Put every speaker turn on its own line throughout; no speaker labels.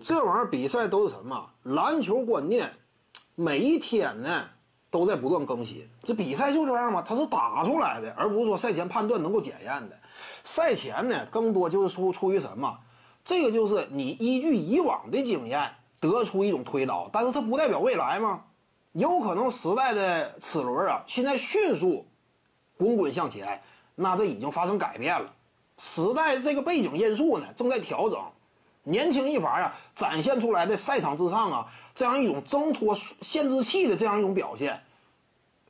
这玩意儿比赛都是什么？篮球观念，每一天呢都在不断更新。这比赛就这样嘛，它是打出来的，而不是说赛前判断能够检验的。赛前呢，更多就是出出于什么？这个就是你依据以往的经验得出一种推导，但是它不代表未来吗？有可能时代的齿轮啊，现在迅速滚滚向前，那这已经发生改变了。时代这个背景因素呢，正在调整。年轻一伐呀，展现出来的赛场之上啊，这样一种挣脱限制器的这样一种表现，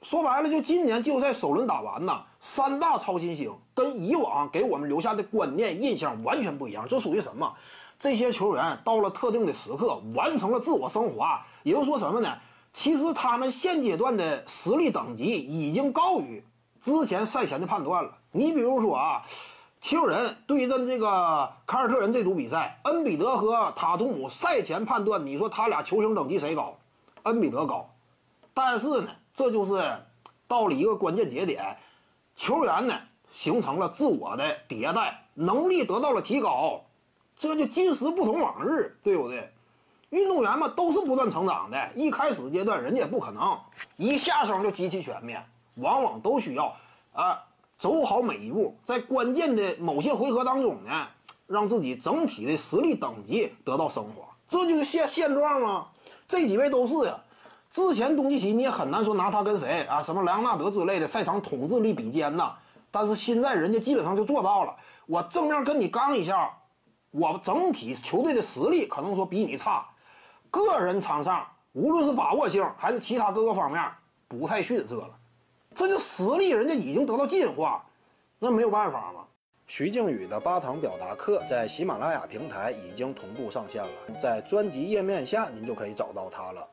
说白了，就今年季后赛首轮打完呐，三大超新星跟以往给我们留下的观念印象完全不一样。这属于什么？这些球员到了特定的时刻，完成了自我升华。也就说什么呢？其实他们现阶段的实力等级已经高于之前赛前的判断了。你比如说啊。七六人对阵这个凯尔特人这组比赛，恩比德和塔图姆赛前判断，你说他俩球星等级谁高？恩比德高。但是呢，这就是到了一个关键节点，球员呢形成了自我的迭代，能力得到了提高，这就今时不同往日，对不对？运动员嘛都是不断成长的，一开始阶段人家也不可能一下生就极其全面，往往都需要啊。走好每一步，在关键的某些回合当中呢，让自己整体的实力等级得到升华，这就是现现状吗？这几位都是呀。之前东契奇你也很难说拿他跟谁啊，什么莱昂纳德之类的赛场统治力比肩呐。但是现在人家基本上就做到了，我正面跟你刚一下，我整体球队的实力可能说比你差，个人场上无论是把握性还是其他各个方面不太逊色了。这就实力，人家已经得到进化，那没有办法嘛。徐静宇的八堂表达课在喜马拉雅平台已经同步上线了，在专辑页面下您就可以找到它了。